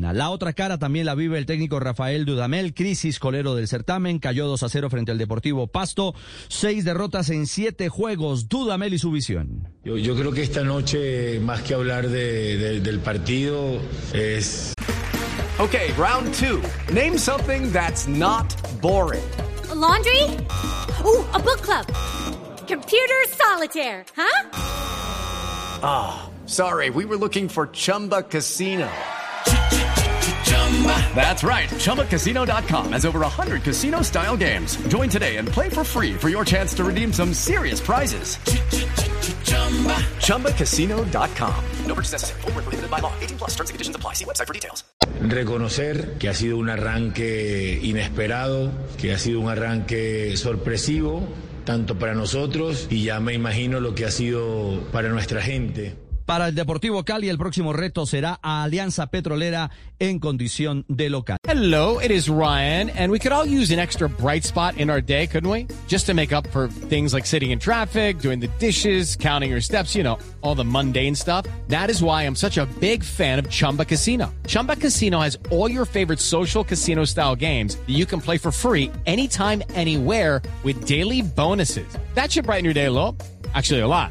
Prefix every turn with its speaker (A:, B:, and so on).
A: La otra cara también la vive el técnico Rafael Dudamel, crisis colero del certamen, cayó 2 a 0 frente al Deportivo Pasto, seis derrotas en siete juegos, Dudamel y su visión.
B: Yo, yo creo que esta noche, más que hablar de, de, del partido, es...
C: Ok, round two. Name something that's not boring.
D: A laundry? Ooh, a book club. Computer solitaire, huh?
C: Ah, oh, sorry, we were looking for Chumba Casino. That's right. ChumbaCasino.com has over 100 casino style games. Join today and play for free for your chance to redeem some serious prizes. ChumbaCasino.com. No purchase necessary. Full prohibited by law. 18 plus terms and conditions apply. See website for details.
B: Reconocer que ha sido un arranque inesperado, que ha sido un arranque sorpresivo, tanto para nosotros y ya me imagino lo que ha sido para nuestra gente.
A: Para el Deportivo Cali, el próximo reto será a Alianza Petrolera en condición de local.
E: Hello, it is Ryan, and we could all use an extra bright spot in our day, couldn't we? Just to make up for things like sitting in traffic, doing the dishes, counting your steps, you know, all the mundane stuff. That is why I'm such a big fan of Chumba Casino. Chumba Casino has all your favorite social casino style games that you can play for free anytime, anywhere with daily bonuses. That should brighten your day a little. Actually, a lot.